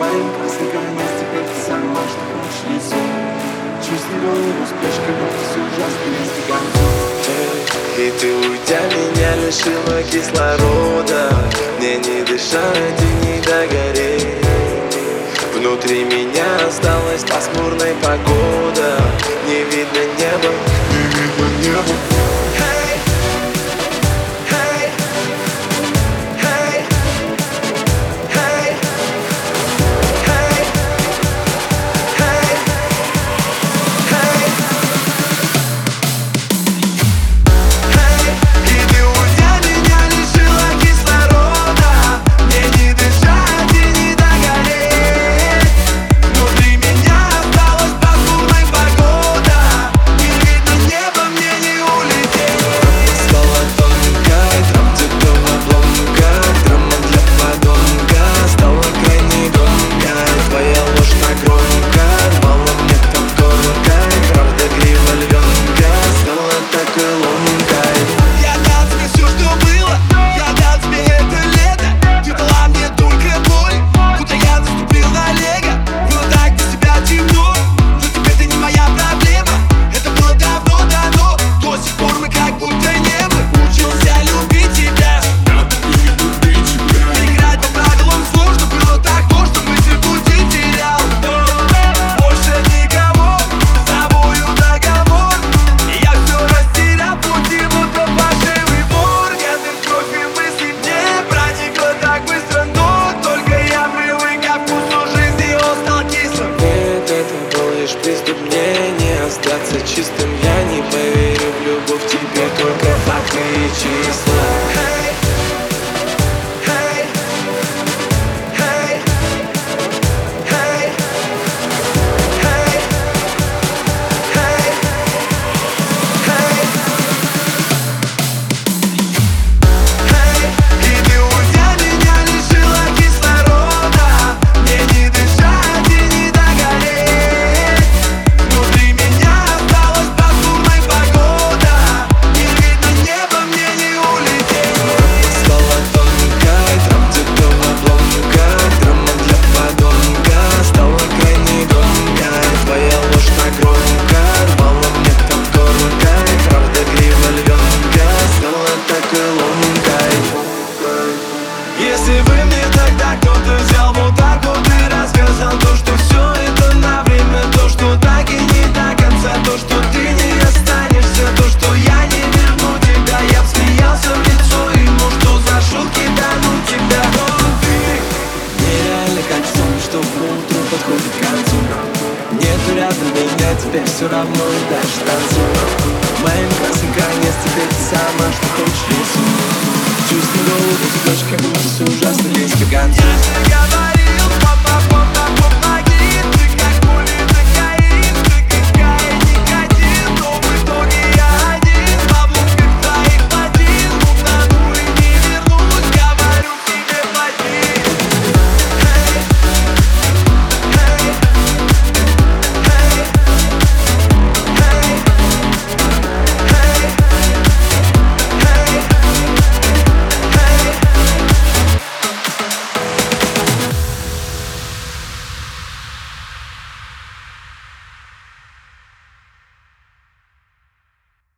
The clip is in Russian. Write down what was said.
Парень красный конец, теперь ты сама, что хочешь несу Чистый голову, спешка, но все ужасно, если И ты уйдя меня лишила кислорода. Мне не дышать и не догореть. Внутри меня осталась пасмурная погода. Не видно неба, не видно неба. chase. что утро подходит к концу. Нету рядом меня, теперь все равно и дальше танцую. Моим красным конец тебе ты сама, что хочешь рисуй Чувствую голову, цветочками, все ужасно лезь к концу Я